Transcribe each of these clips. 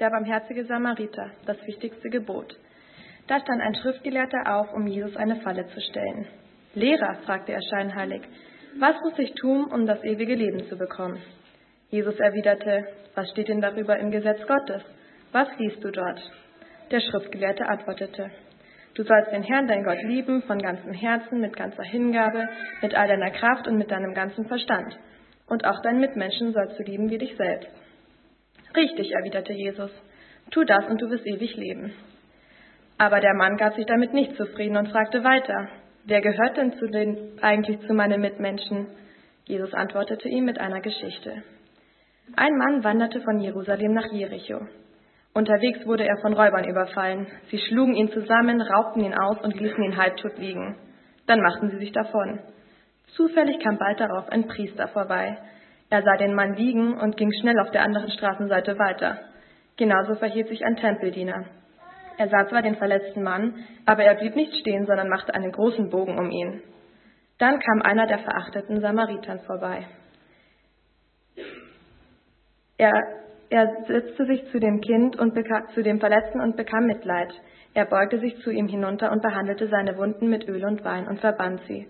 der barmherzige Samariter, das wichtigste Gebot. Da stand ein Schriftgelehrter auf, um Jesus eine Falle zu stellen. Lehrer, fragte er scheinheilig, was muss ich tun, um das ewige Leben zu bekommen? Jesus erwiderte, was steht denn darüber im Gesetz Gottes? Was liest du dort? Der Schriftgelehrte antwortete, du sollst den Herrn, dein Gott, lieben, von ganzem Herzen, mit ganzer Hingabe, mit all deiner Kraft und mit deinem ganzen Verstand. Und auch deinen Mitmenschen sollst du lieben wie dich selbst. Richtig, erwiderte Jesus, tu das und du wirst ewig leben. Aber der Mann gab sich damit nicht zufrieden und fragte weiter, wer gehört denn zu den, eigentlich zu meinen Mitmenschen? Jesus antwortete ihm mit einer Geschichte. Ein Mann wanderte von Jerusalem nach Jericho. Unterwegs wurde er von Räubern überfallen. Sie schlugen ihn zusammen, raubten ihn aus und ließen ihn halbtot liegen. Dann machten sie sich davon. Zufällig kam bald darauf ein Priester vorbei. Er sah den Mann liegen und ging schnell auf der anderen Straßenseite weiter. Genauso verhielt sich ein Tempeldiener. Er sah zwar den verletzten Mann, aber er blieb nicht stehen, sondern machte einen großen Bogen um ihn. Dann kam einer der verachteten Samaritern vorbei. Er, er setzte sich zu dem Kind und bekam, zu dem Verletzten und bekam Mitleid. Er beugte sich zu ihm hinunter und behandelte seine Wunden mit Öl und Wein und verband sie.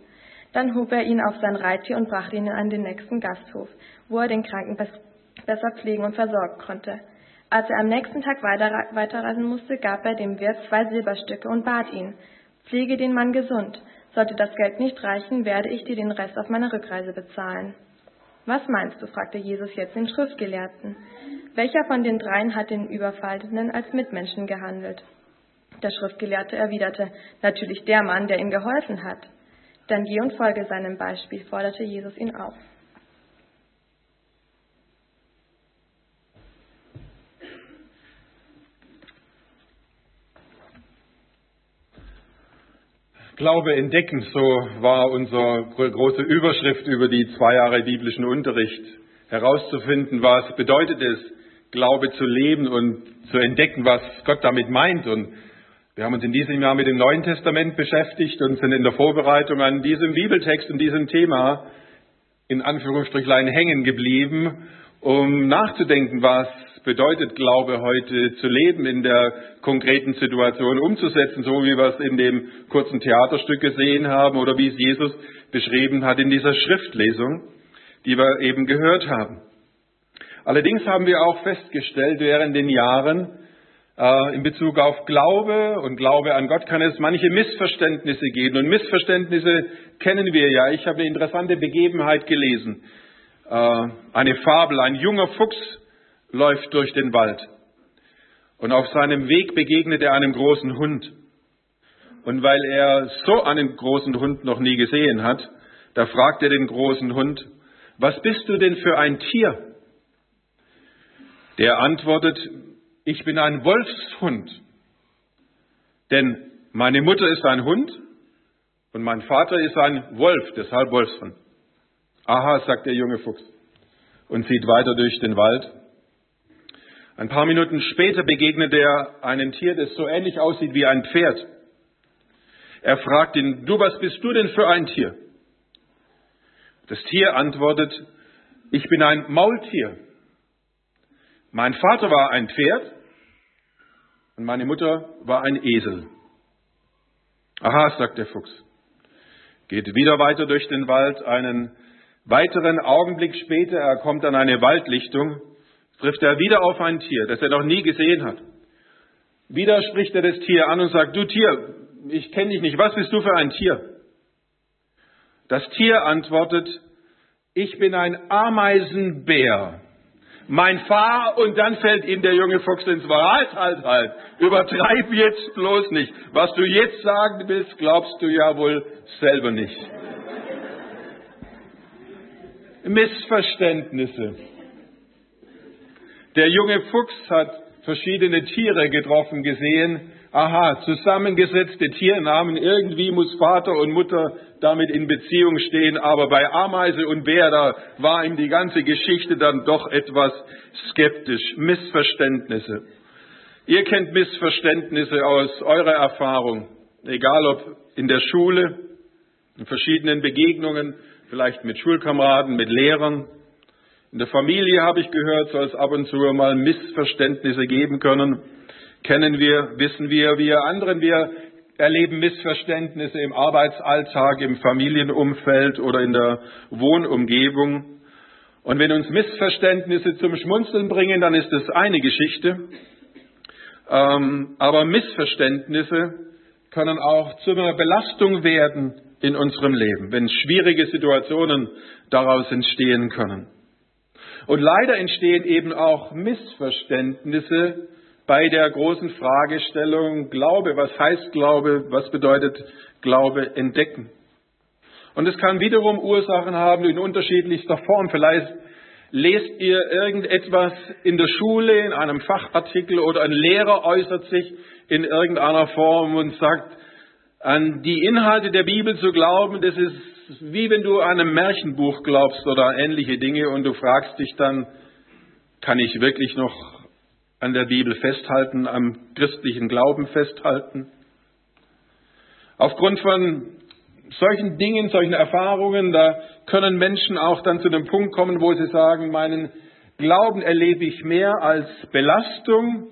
Dann hob er ihn auf sein Reittier und brachte ihn an den nächsten Gasthof, wo er den Kranken besser pflegen und versorgen konnte. Als er am nächsten Tag weiterreisen musste, gab er dem Wirt zwei Silberstücke und bat ihn, pflege den Mann gesund. Sollte das Geld nicht reichen, werde ich dir den Rest auf meiner Rückreise bezahlen. Was meinst du? fragte Jesus jetzt den Schriftgelehrten. Welcher von den dreien hat den Überfallenen als Mitmenschen gehandelt? Der Schriftgelehrte erwiderte, natürlich der Mann, der ihm geholfen hat. Dann geh und folge seinem Beispiel, forderte Jesus ihn auf. Glaube entdecken, so war unsere große Überschrift über die zwei Jahre biblischen Unterricht. Herauszufinden, was bedeutet es, Glaube zu leben und zu entdecken, was Gott damit meint. Und wir haben uns in diesem Jahr mit dem Neuen Testament beschäftigt und sind in der Vorbereitung an diesem Bibeltext und diesem Thema in Anführungsstrichlein hängen geblieben, um nachzudenken, was bedeutet Glaube heute zu leben, in der konkreten Situation umzusetzen, so wie wir es in dem kurzen Theaterstück gesehen haben oder wie es Jesus beschrieben hat in dieser Schriftlesung, die wir eben gehört haben. Allerdings haben wir auch festgestellt während den Jahren, in Bezug auf Glaube und Glaube an Gott kann es manche Missverständnisse geben. Und Missverständnisse kennen wir ja. Ich habe eine interessante Begebenheit gelesen. Äh, eine Fabel. Ein junger Fuchs läuft durch den Wald. Und auf seinem Weg begegnet er einem großen Hund. Und weil er so einen großen Hund noch nie gesehen hat, da fragt er den großen Hund, was bist du denn für ein Tier? Der antwortet, ich bin ein Wolfshund. Denn meine Mutter ist ein Hund und mein Vater ist ein Wolf, deshalb Wolfshund. Aha, sagt der junge Fuchs und zieht weiter durch den Wald. Ein paar Minuten später begegnet er einem Tier, das so ähnlich aussieht wie ein Pferd. Er fragt ihn, du, was bist du denn für ein Tier? Das Tier antwortet, ich bin ein Maultier. Mein Vater war ein Pferd und meine Mutter war ein Esel. Aha, sagt der Fuchs. Geht wieder weiter durch den Wald. Einen weiteren Augenblick später, er kommt an eine Waldlichtung, trifft er wieder auf ein Tier, das er noch nie gesehen hat. Wieder spricht er das Tier an und sagt, du Tier, ich kenne dich nicht, was bist du für ein Tier? Das Tier antwortet, ich bin ein Ameisenbär mein Fahr und dann fällt ihm der junge Fuchs ins Wort. Halt, halt, halt. Übertreib jetzt bloß nicht. Was du jetzt sagen willst, glaubst du ja wohl selber nicht. Missverständnisse. Der junge Fuchs hat verschiedene Tiere getroffen gesehen, aha, zusammengesetzte Tiernamen, irgendwie muss Vater und Mutter damit in Beziehung stehen, aber bei Ameise und Bär, da war ihm die ganze Geschichte dann doch etwas skeptisch. Missverständnisse. Ihr kennt Missverständnisse aus eurer Erfahrung, egal ob in der Schule, in verschiedenen Begegnungen, vielleicht mit Schulkameraden, mit Lehrern, In der Familie habe ich gehört, soll es ab und zu mal Missverständnisse geben können. Kennen wir, wissen wir, wir anderen, wir erleben Missverständnisse im Arbeitsalltag, im Familienumfeld oder in der Wohnumgebung. Und wenn uns Missverständnisse zum Schmunzeln bringen, dann ist das eine Geschichte. Ähm, aber Missverständnisse können auch zu einer Belastung werden in unserem Leben, wenn schwierige Situationen daraus entstehen können. Und leider entstehen eben auch Missverständnisse bei der großen Fragestellung Glaube. Was heißt Glaube? Was bedeutet Glaube entdecken? Und es kann wiederum Ursachen haben in unterschiedlichster Form. Vielleicht lest ihr irgendetwas in der Schule, in einem Fachartikel oder ein Lehrer äußert sich in irgendeiner Form und sagt, an die Inhalte der Bibel zu glauben, das ist wie wenn du an einem Märchenbuch glaubst oder ähnliche Dinge und du fragst dich dann, kann ich wirklich noch an der Bibel festhalten, am christlichen Glauben festhalten? Aufgrund von solchen Dingen, solchen Erfahrungen, da können Menschen auch dann zu dem Punkt kommen, wo sie sagen, meinen Glauben erlebe ich mehr als Belastung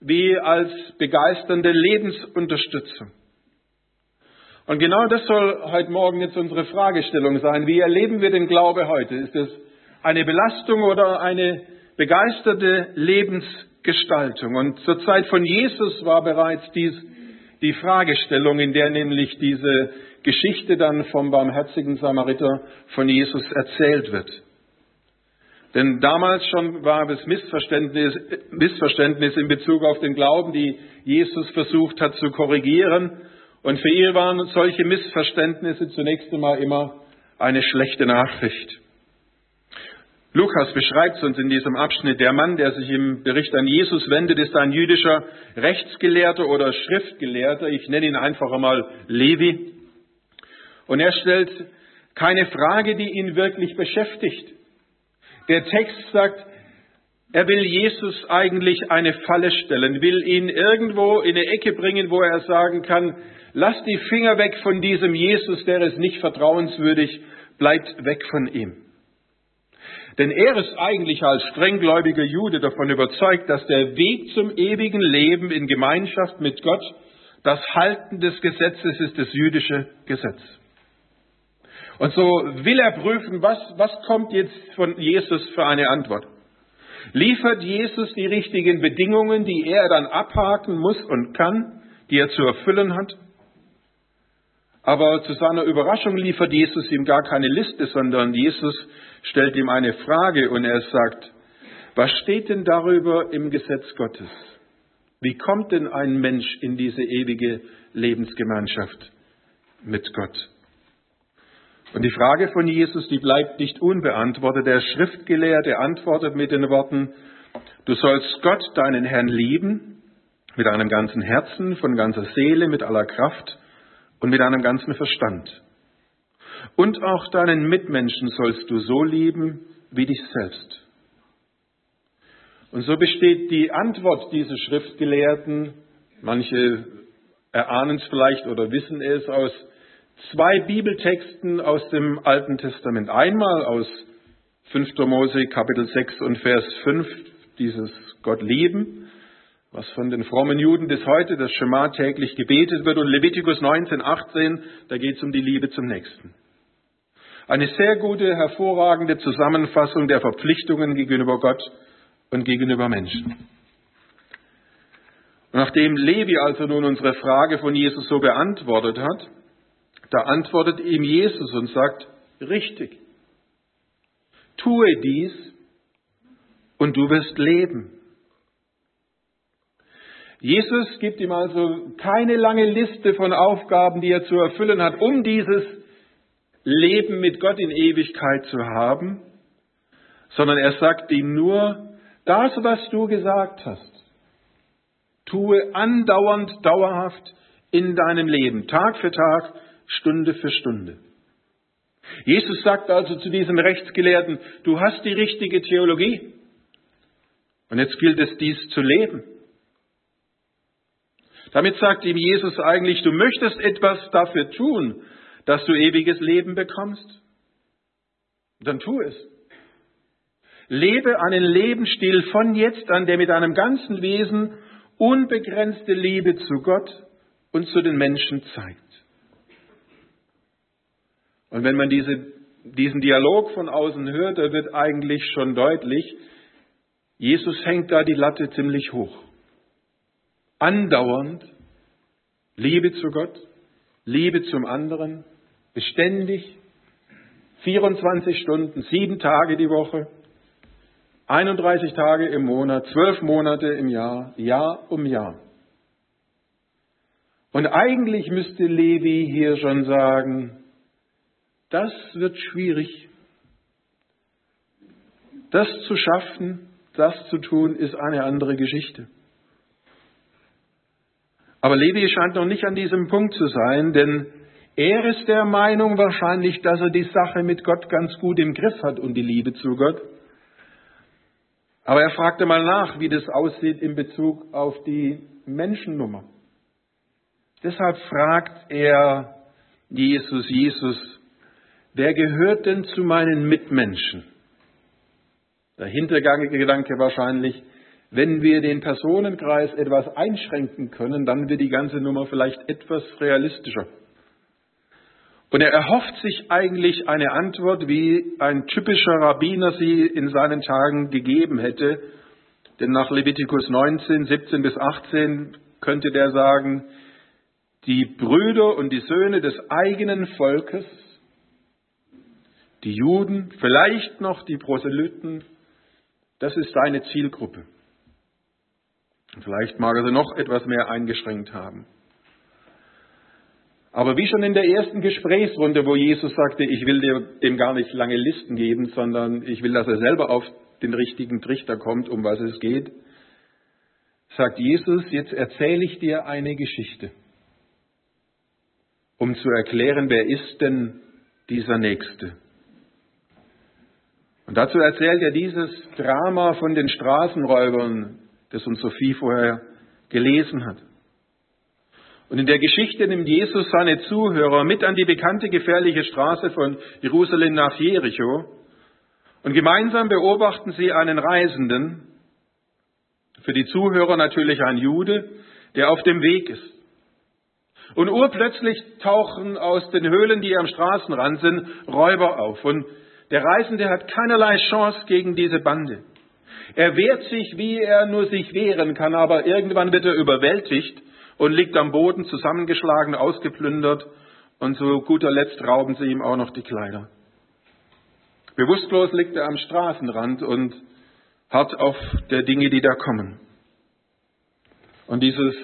wie als begeisternde Lebensunterstützung. Und genau das soll heute Morgen jetzt unsere Fragestellung sein. Wie erleben wir den Glaube heute? Ist es eine Belastung oder eine begeisterte Lebensgestaltung? Und zur Zeit von Jesus war bereits dies die Fragestellung, in der nämlich diese Geschichte dann vom barmherzigen Samariter von Jesus erzählt wird. Denn damals schon war es Missverständnis, Missverständnis in Bezug auf den Glauben, die Jesus versucht hat zu korrigieren. Und für ihn waren solche Missverständnisse zunächst einmal immer eine schlechte Nachricht. Lukas beschreibt uns in diesem Abschnitt, der Mann, der sich im Bericht an Jesus wendet, ist ein jüdischer Rechtsgelehrter oder Schriftgelehrter. Ich nenne ihn einfach einmal Levi. Und er stellt keine Frage, die ihn wirklich beschäftigt. Der Text sagt, er will Jesus eigentlich eine Falle stellen, will ihn irgendwo in eine Ecke bringen, wo er sagen kann, Lasst die Finger weg von diesem Jesus, der ist nicht vertrauenswürdig, bleibt weg von ihm. Denn er ist eigentlich als strenggläubiger Jude davon überzeugt, dass der Weg zum ewigen Leben in Gemeinschaft mit Gott das Halten des Gesetzes ist, das jüdische Gesetz. Und so will er prüfen, was, was kommt jetzt von Jesus für eine Antwort. Liefert Jesus die richtigen Bedingungen, die er dann abhaken muss und kann, die er zu erfüllen hat? Aber zu seiner Überraschung liefert Jesus ihm gar keine Liste, sondern Jesus stellt ihm eine Frage und er sagt, was steht denn darüber im Gesetz Gottes? Wie kommt denn ein Mensch in diese ewige Lebensgemeinschaft mit Gott? Und die Frage von Jesus, die bleibt nicht unbeantwortet. Der Schriftgelehrte antwortet mit den Worten, du sollst Gott, deinen Herrn, lieben, mit deinem ganzen Herzen, von ganzer Seele, mit aller Kraft und mit deinem ganzen Verstand. Und auch deinen Mitmenschen sollst du so lieben wie dich selbst. Und so besteht die Antwort dieser Schriftgelehrten, manche erahnen es vielleicht oder wissen es, aus zwei Bibeltexten aus dem Alten Testament. Einmal aus 5. Mose Kapitel 6 und Vers 5, dieses Gott lieben, was von den frommen Juden bis heute das Schema täglich gebetet wird. Und Levitikus 19, 18, da geht es um die Liebe zum Nächsten. Eine sehr gute, hervorragende Zusammenfassung der Verpflichtungen gegenüber Gott und gegenüber Menschen. Und nachdem Levi also nun unsere Frage von Jesus so beantwortet hat, da antwortet ihm Jesus und sagt, richtig, tue dies und du wirst leben. Jesus gibt ihm also keine lange Liste von Aufgaben, die er zu erfüllen hat, um dieses Leben mit Gott in Ewigkeit zu haben, sondern er sagt ihm nur, das, was du gesagt hast, tue andauernd, dauerhaft in deinem Leben, Tag für Tag, Stunde für Stunde. Jesus sagt also zu diesem Rechtsgelehrten, du hast die richtige Theologie und jetzt gilt es, dies zu leben. Damit sagt ihm Jesus eigentlich, du möchtest etwas dafür tun, dass du ewiges Leben bekommst. Dann tu es. Lebe einen Lebensstil von jetzt an, der mit einem ganzen Wesen unbegrenzte Liebe zu Gott und zu den Menschen zeigt. Und wenn man diese, diesen Dialog von außen hört, da wird eigentlich schon deutlich, Jesus hängt da die Latte ziemlich hoch. Andauernd Liebe zu Gott, Liebe zum anderen, beständig, 24 Stunden, sieben Tage die Woche, 31 Tage im Monat, zwölf Monate im Jahr, Jahr um Jahr. Und eigentlich müsste Levi hier schon sagen, das wird schwierig. Das zu schaffen, das zu tun, ist eine andere Geschichte. Aber Levi scheint noch nicht an diesem Punkt zu sein, denn er ist der Meinung wahrscheinlich, dass er die Sache mit Gott ganz gut im Griff hat und die Liebe zu Gott. Aber er fragte mal nach, wie das aussieht in Bezug auf die Menschennummer. Deshalb fragt er Jesus, Jesus, wer gehört denn zu meinen Mitmenschen? Der Hintergedanke wahrscheinlich, wenn wir den Personenkreis etwas einschränken können, dann wird die ganze Nummer vielleicht etwas realistischer. Und er erhofft sich eigentlich eine Antwort, wie ein typischer Rabbiner sie in seinen Tagen gegeben hätte. Denn nach Levitikus 19, 17 bis 18 könnte der sagen, die Brüder und die Söhne des eigenen Volkes, die Juden, vielleicht noch die Proselyten, das ist seine Zielgruppe. Vielleicht mag er sie noch etwas mehr eingeschränkt haben. Aber wie schon in der ersten Gesprächsrunde, wo Jesus sagte, ich will dem gar nicht lange Listen geben, sondern ich will, dass er selber auf den richtigen Trichter kommt, um was es geht, sagt Jesus, jetzt erzähle ich dir eine Geschichte, um zu erklären, wer ist denn dieser Nächste. Und dazu erzählt er dieses Drama von den Straßenräubern, das uns Sophie vorher gelesen hat. Und in der Geschichte nimmt Jesus seine Zuhörer mit an die bekannte gefährliche Straße von Jerusalem nach Jericho. Und gemeinsam beobachten sie einen Reisenden, für die Zuhörer natürlich ein Jude, der auf dem Weg ist. Und urplötzlich tauchen aus den Höhlen, die am Straßenrand sind, Räuber auf. Und der Reisende hat keinerlei Chance gegen diese Bande. Er wehrt sich, wie er nur sich wehren kann, aber irgendwann wird er überwältigt und liegt am Boden zusammengeschlagen, ausgeplündert und zu guter Letzt rauben sie ihm auch noch die Kleider. Bewusstlos liegt er am Straßenrand und hart auf der Dinge, die da kommen. Und dieses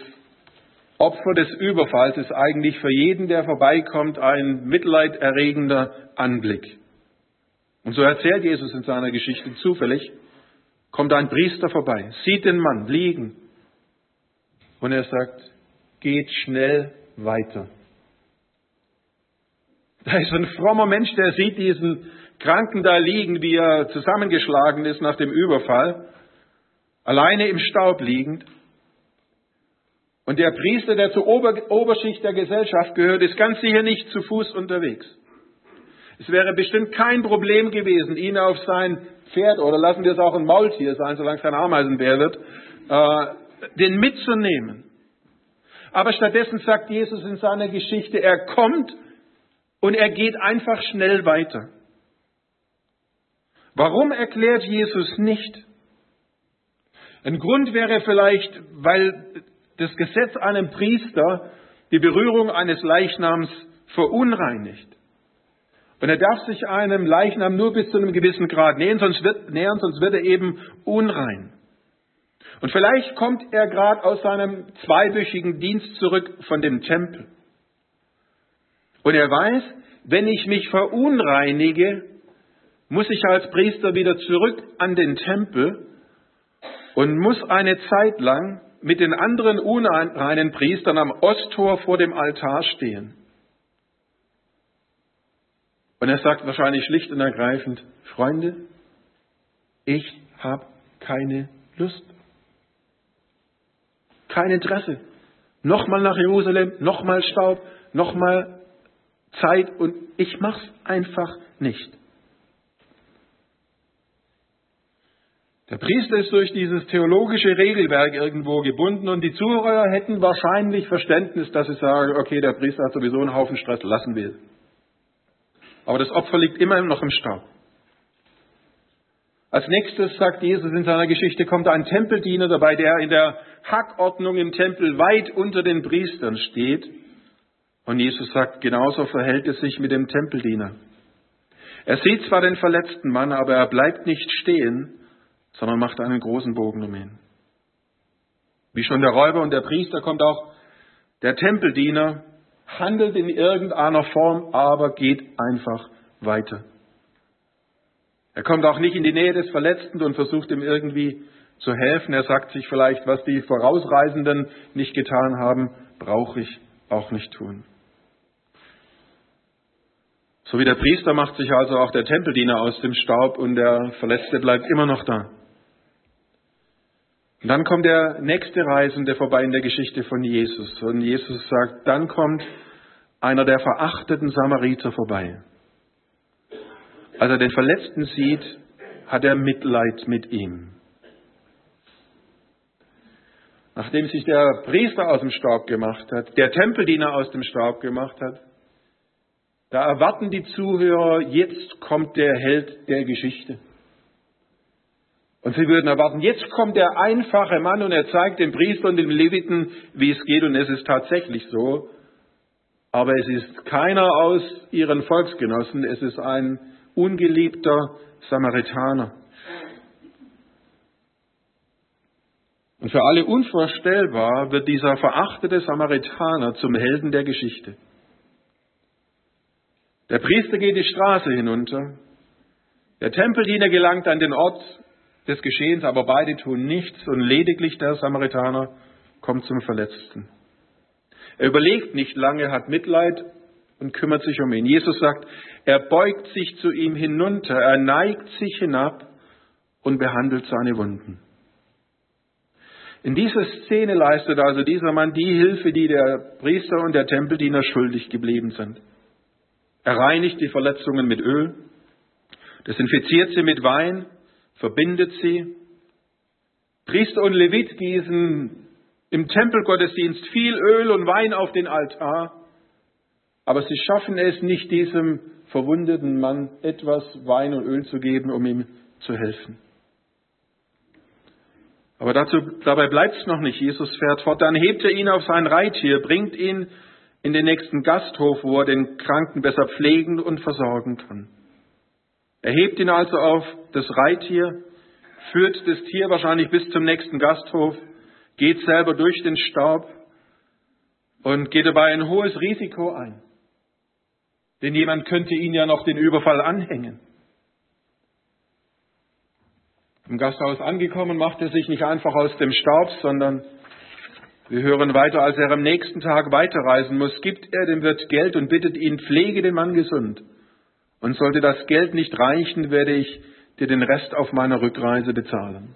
Opfer des Überfalls ist eigentlich für jeden, der vorbeikommt, ein mitleiderregender Anblick. Und so erzählt Jesus in seiner Geschichte zufällig, kommt ein Priester vorbei, sieht den Mann liegen und er sagt, geht schnell weiter. Da ist ein frommer Mensch, der sieht diesen Kranken da liegen, wie er zusammengeschlagen ist nach dem Überfall, alleine im Staub liegend. Und der Priester, der zur Ober Oberschicht der Gesellschaft gehört, ist ganz sicher nicht zu Fuß unterwegs. Es wäre bestimmt kein Problem gewesen, ihn auf sein Pferd oder lassen wir es auch ein Maultier sein, solange es kein Ameisenbär wird, äh, den mitzunehmen. Aber stattdessen sagt Jesus in seiner Geschichte, er kommt und er geht einfach schnell weiter. Warum erklärt Jesus nicht? Ein Grund wäre vielleicht, weil das Gesetz einem Priester die Berührung eines Leichnams verunreinigt. Und er darf sich einem Leichnam nur bis zu einem gewissen Grad nähern, sonst wird, nähern, sonst wird er eben unrein. Und vielleicht kommt er gerade aus seinem zweiwöchigen Dienst zurück von dem Tempel. Und er weiß, wenn ich mich verunreinige, muss ich als Priester wieder zurück an den Tempel und muss eine Zeit lang mit den anderen unreinen Priestern am Osttor vor dem Altar stehen. Und er sagt wahrscheinlich schlicht und ergreifend, Freunde, ich habe keine Lust kein Interesse. Nochmal nach Jerusalem, nochmal Staub, nochmal Zeit und ich mach's einfach nicht. Der Priester ist durch dieses theologische Regelwerk irgendwo gebunden und die Zuhörer hätten wahrscheinlich Verständnis, dass sie sagen, okay, der Priester hat sowieso einen Haufen Stress, lassen wir. Aber das Opfer liegt immer noch im Staub. Als nächstes sagt Jesus in seiner Geschichte, kommt ein Tempeldiener dabei, der in der Hackordnung im Tempel weit unter den Priestern steht. Und Jesus sagt, genauso verhält es sich mit dem Tempeldiener. Er sieht zwar den verletzten Mann, aber er bleibt nicht stehen, sondern macht einen großen Bogen um ihn. Wie schon der Räuber und der Priester kommt auch der Tempeldiener, handelt in irgendeiner Form, aber geht einfach weiter. Er kommt auch nicht in die Nähe des Verletzten und versucht ihm irgendwie zu helfen. Er sagt sich vielleicht, was die Vorausreisenden nicht getan haben, brauche ich auch nicht tun. So wie der Priester macht sich also auch der Tempeldiener aus dem Staub und der Verletzte bleibt immer noch da. Und dann kommt der nächste Reisende vorbei in der Geschichte von Jesus. Und Jesus sagt, dann kommt einer der verachteten Samariter vorbei. Als er den Verletzten sieht, hat er Mitleid mit ihm. Nachdem sich der Priester aus dem Staub gemacht hat, der Tempeldiener aus dem Staub gemacht hat, da erwarten die Zuhörer, jetzt kommt der Held der Geschichte. Und sie würden erwarten, jetzt kommt der einfache Mann und er zeigt dem Priester und dem Leviten, wie es geht. Und es ist tatsächlich so. Aber es ist keiner aus ihren Volksgenossen. Es ist ein ungeliebter Samaritaner. Und für alle unvorstellbar wird dieser verachtete Samaritaner zum Helden der Geschichte. Der Priester geht die Straße hinunter. Der Tempeldiener gelangt an den Ort des Geschehens, aber beide tun nichts und lediglich der Samaritaner kommt zum Verletzten. Er überlegt nicht lange, hat Mitleid und kümmert sich um ihn. Jesus sagt, er beugt sich zu ihm hinunter, er neigt sich hinab und behandelt seine Wunden. In dieser Szene leistet also dieser Mann die Hilfe, die der Priester und der Tempeldiener schuldig geblieben sind. Er reinigt die Verletzungen mit Öl, desinfiziert sie mit Wein verbindet sie. Priester und Levit gießen im Tempelgottesdienst viel Öl und Wein auf den Altar, aber sie schaffen es nicht, diesem verwundeten Mann etwas Wein und Öl zu geben, um ihm zu helfen. Aber dazu, dabei bleibt es noch nicht. Jesus fährt fort. Dann hebt er ihn auf sein Reittier, bringt ihn in den nächsten Gasthof, wo er den Kranken besser pflegen und versorgen kann. Er hebt ihn also auf das Reittier, führt das Tier wahrscheinlich bis zum nächsten Gasthof, geht selber durch den Staub und geht dabei ein hohes Risiko ein. Denn jemand könnte ihn ja noch den Überfall anhängen. Im Gasthaus angekommen, macht er sich nicht einfach aus dem Staub, sondern wir hören weiter, als er am nächsten Tag weiterreisen muss, gibt er dem Wirt Geld und bittet ihn, pflege den Mann gesund. Und sollte das Geld nicht reichen, werde ich dir den Rest auf meiner Rückreise bezahlen.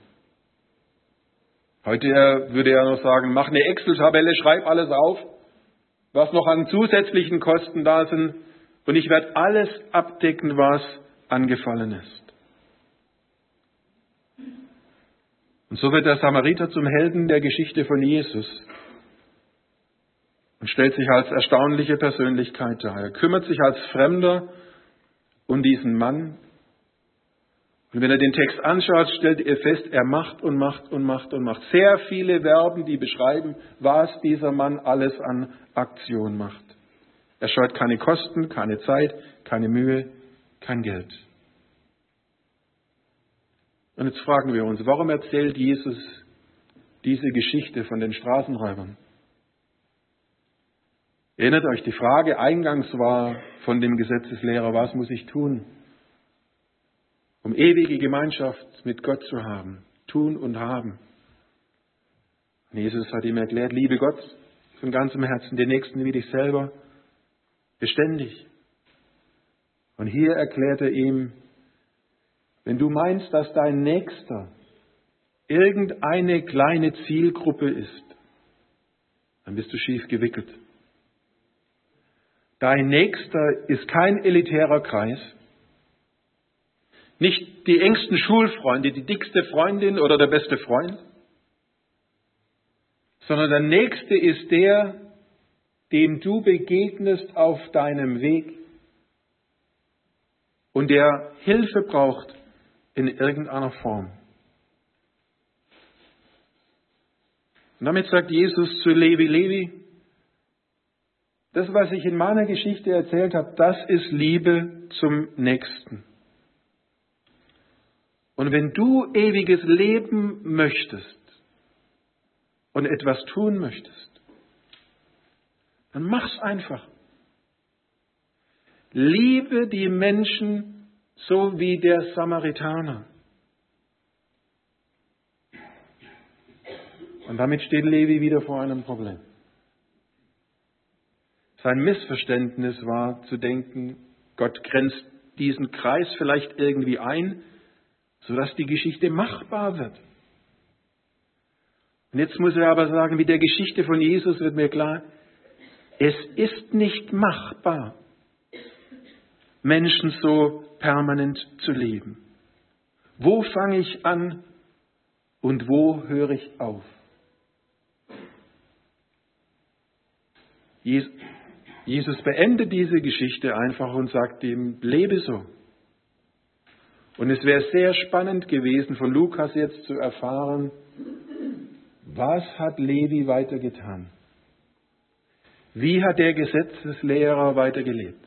Heute würde er noch sagen, mach eine Excel-Tabelle, schreib alles auf, was noch an zusätzlichen Kosten da sind, und ich werde alles abdecken, was angefallen ist. Und so wird der Samariter zum Helden der Geschichte von Jesus und stellt sich als erstaunliche Persönlichkeit dar. Er kümmert sich als Fremder und diesen Mann. Und wenn er den Text anschaut, stellt er fest, er macht und macht und macht und macht. Sehr viele Verben, die beschreiben, was dieser Mann alles an Aktion macht. Er scheut keine Kosten, keine Zeit, keine Mühe, kein Geld. Und jetzt fragen wir uns, warum erzählt Jesus diese Geschichte von den Straßenräubern? Erinnert euch, die Frage eingangs war von dem Gesetzeslehrer, was muss ich tun, um ewige Gemeinschaft mit Gott zu haben, tun und haben. Und Jesus hat ihm erklärt, liebe Gott von ganzem Herzen, den Nächsten wie dich selber, beständig. Und hier erklärt er ihm, wenn du meinst, dass dein Nächster irgendeine kleine Zielgruppe ist, dann bist du schief gewickelt. Dein Nächster ist kein elitärer Kreis. Nicht die engsten Schulfreunde, die dickste Freundin oder der beste Freund, sondern der Nächste ist der, dem du begegnest auf deinem Weg und der Hilfe braucht in irgendeiner Form. Und damit sagt Jesus zu Levi, Levi, das, was ich in meiner Geschichte erzählt habe, das ist Liebe zum Nächsten. Und wenn du ewiges Leben möchtest und etwas tun möchtest, dann mach's einfach. Liebe die Menschen so wie der Samaritaner. Und damit steht Levi wieder vor einem Problem. Sein Missverständnis war zu denken, Gott grenzt diesen Kreis vielleicht irgendwie ein, sodass die Geschichte machbar wird. Und jetzt muss er aber sagen, mit der Geschichte von Jesus wird mir klar, es ist nicht machbar, Menschen so permanent zu leben. Wo fange ich an und wo höre ich auf? Jesus beendet diese Geschichte einfach und sagt ihm, lebe so. Und es wäre sehr spannend gewesen, von Lukas jetzt zu erfahren, was hat Levi weitergetan? Wie hat der Gesetzeslehrer weitergelebt?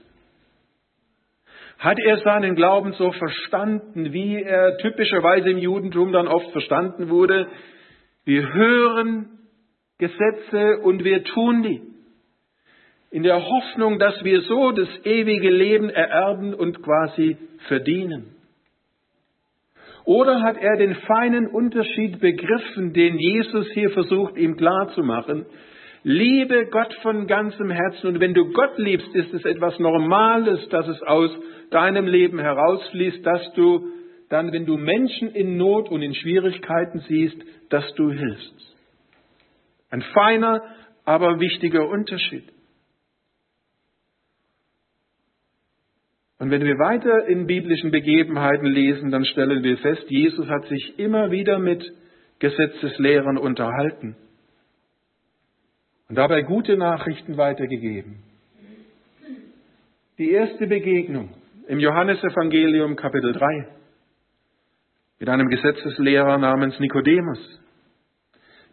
Hat er seinen Glauben so verstanden, wie er typischerweise im Judentum dann oft verstanden wurde? Wir hören Gesetze und wir tun die. In der Hoffnung, dass wir so das ewige Leben ererben und quasi verdienen. Oder hat er den feinen Unterschied begriffen, den Jesus hier versucht, ihm klarzumachen? Liebe Gott von ganzem Herzen und wenn du Gott liebst, ist es etwas Normales, dass es aus deinem Leben herausfließt, dass du dann, wenn du Menschen in Not und in Schwierigkeiten siehst, dass du hilfst. Ein feiner, aber wichtiger Unterschied. Und wenn wir weiter in biblischen Begebenheiten lesen, dann stellen wir fest, Jesus hat sich immer wieder mit Gesetzeslehrern unterhalten und dabei gute Nachrichten weitergegeben. Die erste Begegnung im Johannesevangelium Kapitel 3 mit einem Gesetzeslehrer namens Nikodemus.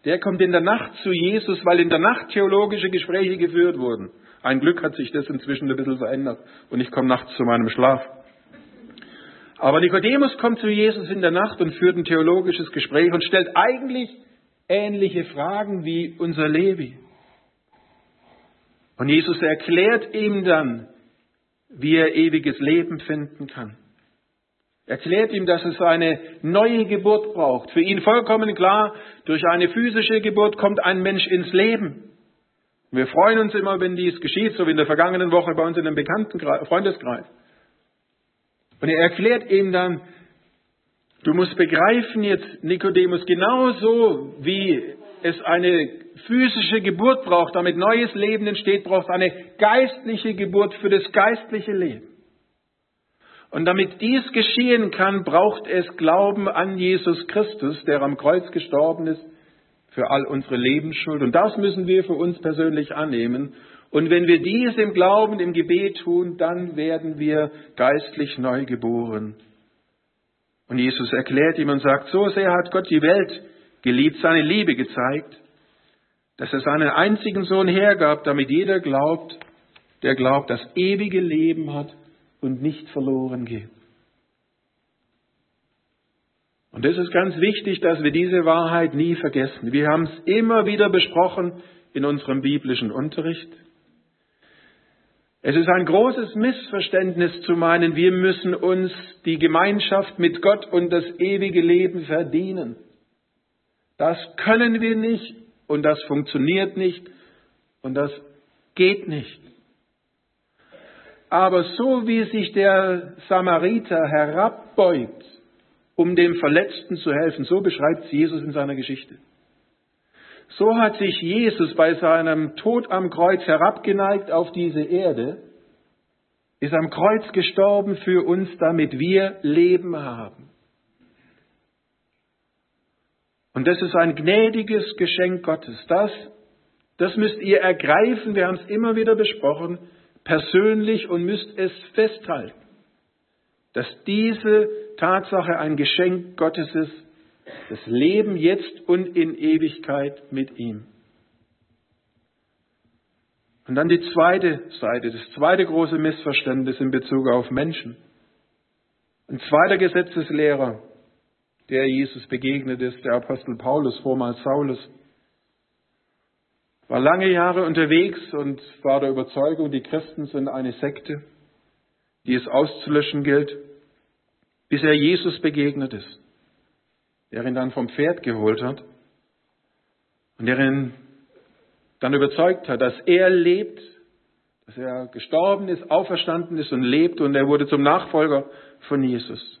Der kommt in der Nacht zu Jesus, weil in der Nacht theologische Gespräche geführt wurden. Ein Glück hat sich das inzwischen ein bisschen verändert und ich komme nachts zu meinem Schlaf. Aber Nikodemus kommt zu Jesus in der Nacht und führt ein theologisches Gespräch und stellt eigentlich ähnliche Fragen wie unser Levi. Und Jesus erklärt ihm dann, wie er ewiges Leben finden kann. Erklärt ihm, dass es eine neue Geburt braucht. Für ihn vollkommen klar, durch eine physische Geburt kommt ein Mensch ins Leben. Wir freuen uns immer, wenn dies geschieht, so wie in der vergangenen Woche bei uns in einem bekannten Freundeskreis. Und er erklärt ihm dann, du musst begreifen jetzt, Nikodemus, genauso wie es eine physische Geburt braucht, damit neues Leben entsteht, braucht es eine geistliche Geburt für das geistliche Leben. Und damit dies geschehen kann, braucht es Glauben an Jesus Christus, der am Kreuz gestorben ist für all unsere Lebensschuld. Und das müssen wir für uns persönlich annehmen. Und wenn wir dies im Glauben, im Gebet tun, dann werden wir geistlich neu geboren. Und Jesus erklärt ihm und sagt, so sehr hat Gott die Welt geliebt, seine Liebe gezeigt, dass er seinen einzigen Sohn hergab, damit jeder glaubt, der glaubt, das ewige Leben hat und nicht verloren geht. Und es ist ganz wichtig, dass wir diese Wahrheit nie vergessen. Wir haben es immer wieder besprochen in unserem biblischen Unterricht. Es ist ein großes Missverständnis zu meinen, wir müssen uns die Gemeinschaft mit Gott und das ewige Leben verdienen. Das können wir nicht und das funktioniert nicht und das geht nicht. Aber so wie sich der Samariter herabbeugt um dem Verletzten zu helfen. So beschreibt es Jesus in seiner Geschichte. So hat sich Jesus bei seinem Tod am Kreuz herabgeneigt auf diese Erde ist am Kreuz gestorben für uns, damit wir Leben haben. Und das ist ein gnädiges Geschenk Gottes. Das, das müsst ihr ergreifen, wir haben es immer wieder besprochen, persönlich und müsst es festhalten, dass diese Tatsache ein Geschenk Gottes ist, das Leben jetzt und in Ewigkeit mit ihm. Und dann die zweite Seite, das zweite große Missverständnis in Bezug auf Menschen. Ein zweiter Gesetzeslehrer, der Jesus begegnet ist, der Apostel Paulus, vormals Saulus, war lange Jahre unterwegs und war der Überzeugung, die Christen sind eine Sekte, die es auszulöschen gilt, bis er Jesus begegnet ist, der ihn dann vom Pferd geholt hat und der ihn dann überzeugt hat, dass er lebt, dass er gestorben ist, auferstanden ist und lebt und er wurde zum Nachfolger von Jesus.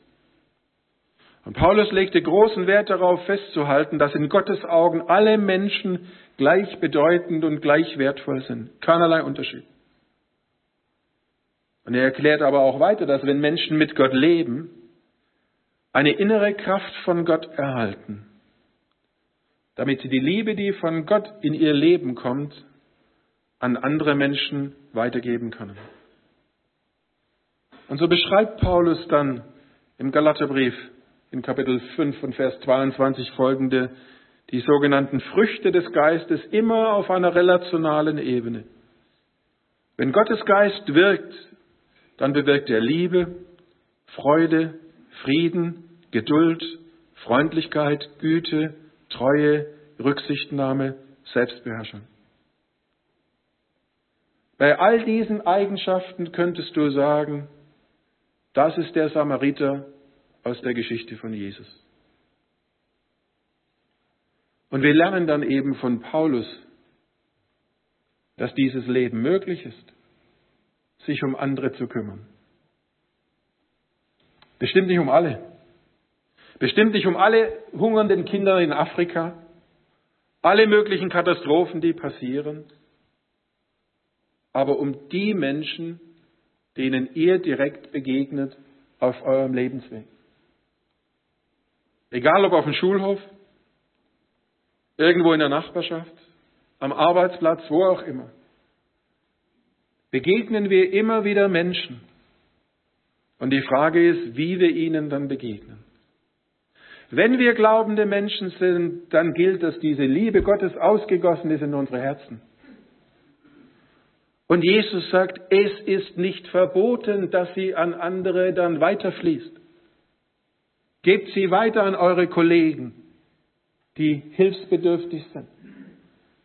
Und Paulus legte großen Wert darauf festzuhalten, dass in Gottes Augen alle Menschen gleichbedeutend und gleich wertvoll sind. Keinerlei Unterschied. Und er erklärt aber auch weiter, dass wenn Menschen mit Gott leben, eine innere Kraft von Gott erhalten, damit sie die Liebe, die von Gott in ihr Leben kommt, an andere Menschen weitergeben können. Und so beschreibt Paulus dann im Galaterbrief in Kapitel 5 und Vers 22 folgende die sogenannten Früchte des Geistes immer auf einer relationalen Ebene. Wenn Gottes Geist wirkt, dann bewirkt er Liebe, Freude, Frieden, Geduld, Freundlichkeit, Güte, Treue, Rücksichtnahme, Selbstbeherrschung. Bei all diesen Eigenschaften könntest du sagen, das ist der Samariter aus der Geschichte von Jesus. Und wir lernen dann eben von Paulus, dass dieses Leben möglich ist, sich um andere zu kümmern. Bestimmt nicht um alle. Bestimmt nicht um alle hungernden Kinder in Afrika, alle möglichen Katastrophen, die passieren, aber um die Menschen, denen ihr direkt begegnet auf eurem Lebensweg. Egal ob auf dem Schulhof, irgendwo in der Nachbarschaft, am Arbeitsplatz, wo auch immer. Begegnen wir immer wieder Menschen. Und die Frage ist, wie wir ihnen dann begegnen. Wenn wir glaubende Menschen sind, dann gilt, dass diese Liebe Gottes ausgegossen ist in unsere Herzen. Und Jesus sagt, es ist nicht verboten, dass sie an andere dann weiterfließt. Gebt sie weiter an eure Kollegen, die hilfsbedürftig sind,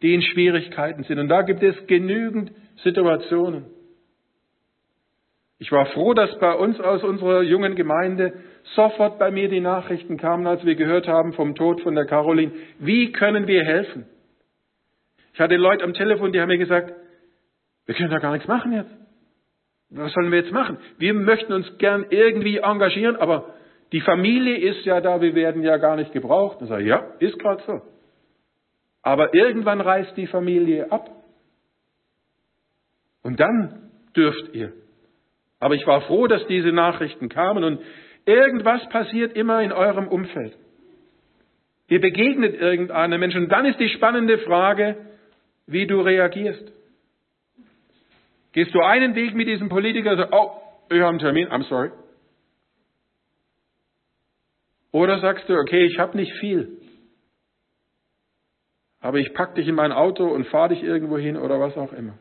die in Schwierigkeiten sind. Und da gibt es genügend Situationen. Ich war froh, dass bei uns aus unserer jungen Gemeinde sofort bei mir die Nachrichten kamen, als wir gehört haben vom Tod von der Caroline. Wie können wir helfen? Ich hatte Leute am Telefon, die haben mir gesagt, wir können da gar nichts machen jetzt. Was sollen wir jetzt machen? Wir möchten uns gern irgendwie engagieren, aber die Familie ist ja da, wir werden ja gar nicht gebraucht. Und sage ich, ja, ist gerade so. Aber irgendwann reißt die Familie ab. Und dann dürft ihr. Aber ich war froh, dass diese Nachrichten kamen und irgendwas passiert immer in eurem Umfeld. Ihr begegnet irgendeinem Menschen und dann ist die spannende Frage, wie du reagierst. Gehst du einen Weg mit diesem Politiker sagst, oh, ich habe einen Termin, I'm sorry. Oder sagst du, okay, ich habe nicht viel, aber ich pack dich in mein Auto und fahre dich irgendwo hin oder was auch immer.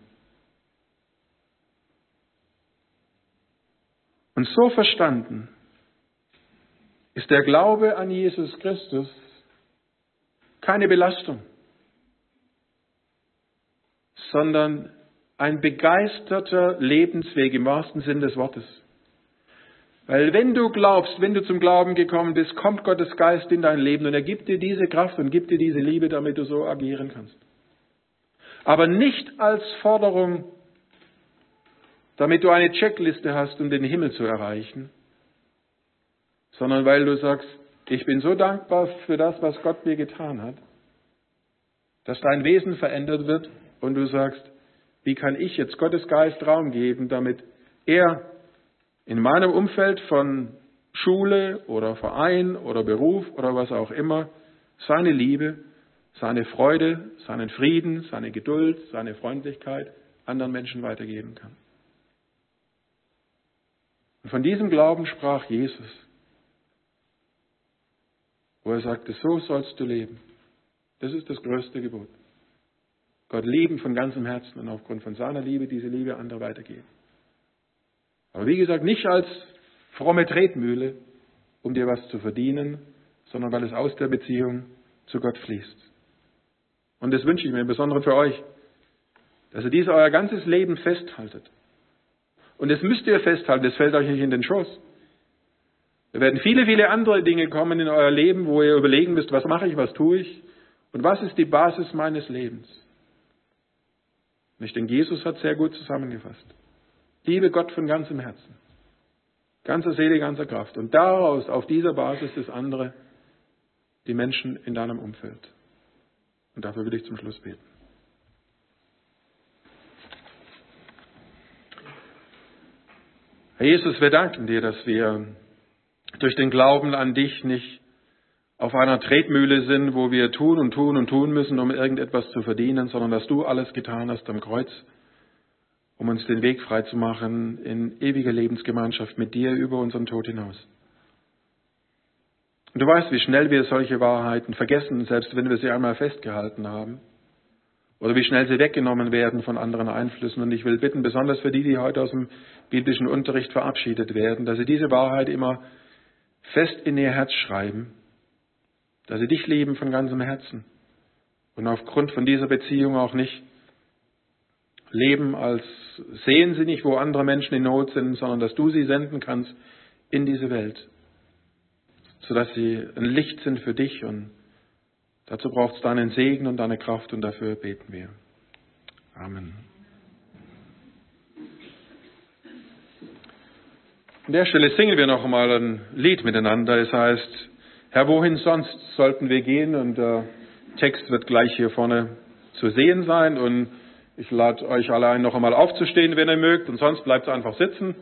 Und so verstanden ist der Glaube an Jesus Christus keine Belastung, sondern ein begeisterter Lebensweg im wahrsten Sinn des Wortes. Weil wenn du glaubst, wenn du zum Glauben gekommen bist, kommt Gottes Geist in dein Leben und er gibt dir diese Kraft und gibt dir diese Liebe, damit du so agieren kannst. Aber nicht als Forderung, damit du eine Checkliste hast, um den Himmel zu erreichen, sondern weil du sagst, ich bin so dankbar für das, was Gott mir getan hat, dass dein Wesen verändert wird und du sagst, wie kann ich jetzt Gottes Geist Raum geben, damit er in meinem Umfeld von Schule oder Verein oder Beruf oder was auch immer seine Liebe, seine Freude, seinen Frieden, seine Geduld, seine Freundlichkeit anderen Menschen weitergeben kann. Und von diesem Glauben sprach Jesus, wo er sagte, so sollst du leben. Das ist das größte Gebot. Gott lieben von ganzem Herzen und aufgrund von seiner Liebe diese Liebe andere weitergeben. Aber wie gesagt, nicht als fromme Tretmühle, um dir was zu verdienen, sondern weil es aus der Beziehung zu Gott fließt. Und das wünsche ich mir im Besonderen für euch, dass ihr dies euer ganzes Leben festhaltet. Und das müsst ihr festhalten, das fällt euch nicht in den Schoß. Da werden viele, viele andere Dinge kommen in euer Leben, wo ihr überlegen müsst, was mache ich, was tue ich und was ist die Basis meines Lebens. Und ich denke, Jesus hat sehr gut zusammengefasst. Liebe Gott von ganzem Herzen, ganzer Seele, ganzer Kraft. Und daraus, auf dieser Basis, das andere, die Menschen in deinem Umfeld. Und dafür will ich zum Schluss beten. Herr Jesus, wir danken dir, dass wir durch den Glauben an dich nicht auf einer Tretmühle sind, wo wir tun und tun und tun müssen, um irgendetwas zu verdienen, sondern dass du alles getan hast am Kreuz, um uns den Weg frei zu machen in ewiger Lebensgemeinschaft mit dir über unseren Tod hinaus. Und du weißt, wie schnell wir solche Wahrheiten vergessen, selbst wenn wir sie einmal festgehalten haben. Oder wie schnell sie weggenommen werden von anderen Einflüssen. Und ich will bitten, besonders für die, die heute aus dem biblischen Unterricht verabschiedet werden, dass sie diese Wahrheit immer fest in ihr Herz schreiben, dass sie dich lieben von ganzem Herzen und aufgrund von dieser Beziehung auch nicht leben, als sehen sie nicht, wo andere Menschen in Not sind, sondern dass du sie senden kannst in diese Welt, sodass sie ein Licht sind für dich und dazu braucht es deinen Segen und deine Kraft und dafür beten wir. Amen. An der Stelle singen wir noch einmal ein Lied miteinander. Es heißt, Herr, wohin sonst sollten wir gehen? Und der Text wird gleich hier vorne zu sehen sein. Und ich lade euch alle ein, noch einmal aufzustehen, wenn ihr mögt. Und sonst bleibt einfach sitzen.